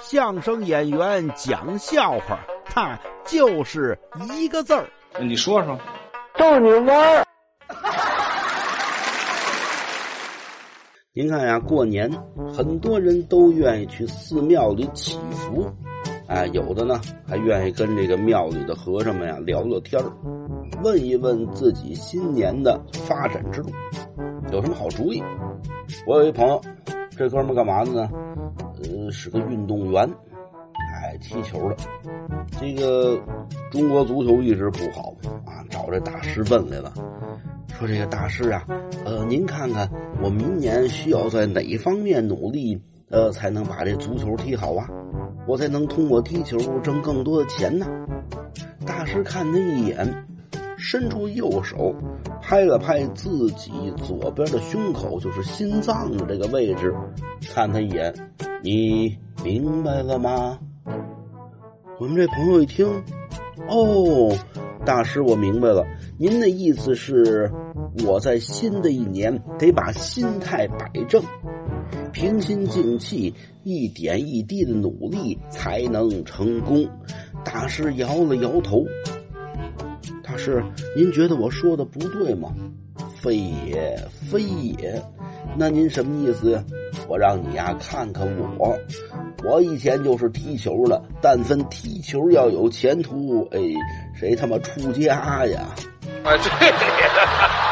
相声演员讲笑话，他就是一个字儿。你说说，逗你玩儿。您看呀，过年很多人都愿意去寺庙里祈福，哎，有的呢还愿意跟这个庙里的和尚们呀聊聊天儿，问一问自己新年的发展之路，有什么好主意。我有一朋友，这哥们干嘛的呢？呃，是个运动员，哎，踢球的。这个中国足球一直不好啊，找这大师问来了。说这个大师啊，呃，您看看我明年需要在哪方面努力，呃，才能把这足球踢好啊？我才能通过踢球挣更多的钱呢？大师看他一眼，伸出右手，拍了拍自己左边的胸口，就是心脏的这个位置，看他一眼，你明白了吗？我们这朋友一听，哦，大师，我明白了，您的意思是。我在新的一年得把心态摆正，平心静气，一点一滴的努力才能成功。大师摇了摇头。是，您觉得我说的不对吗？非也，非也。那您什么意思呀？我让你呀看看我，我以前就是踢球的。但凡踢球要有前途，哎，谁他妈出家呀？啊，对。